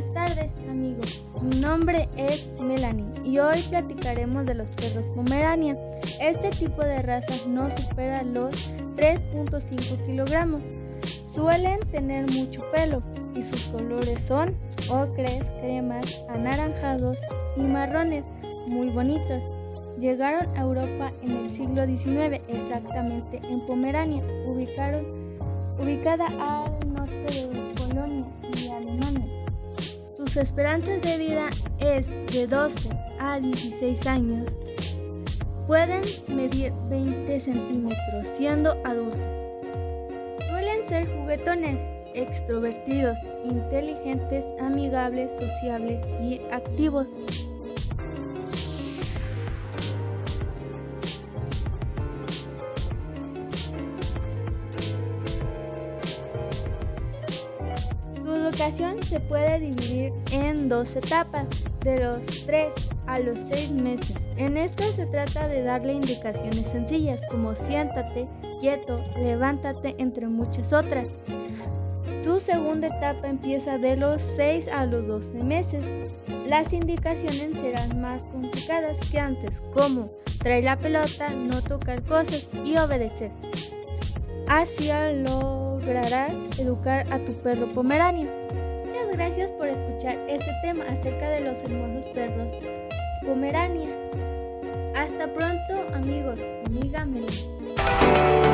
Buenas tardes amigos, mi nombre es Melanie y hoy platicaremos de los perros pomerania. Este tipo de razas no supera los 3.5 kilogramos. Suelen tener mucho pelo y sus colores son ocres, cremas, anaranjados y marrones, muy bonitos. Llegaron a Europa en el siglo XIX, exactamente en Pomerania, ubicada al norte de Polonia sus esperanzas de vida es de 12 a 16 años. Pueden medir 20 centímetros siendo adultos. Suelen ser juguetones, extrovertidos, inteligentes, amigables, sociables y activos. Educación se puede dividir en dos etapas, de los 3 a los 6 meses. En esta se trata de darle indicaciones sencillas como siéntate, quieto, levántate, entre muchas otras. Su segunda etapa empieza de los 6 a los 12 meses. Las indicaciones serán más complicadas que antes, como traer la pelota, no tocar cosas y obedecer. Así lograrás educar a tu perro pomeranio. Gracias por escuchar este tema acerca de los hermosos perros pomerania. Hasta pronto amigos, amiga Melanie.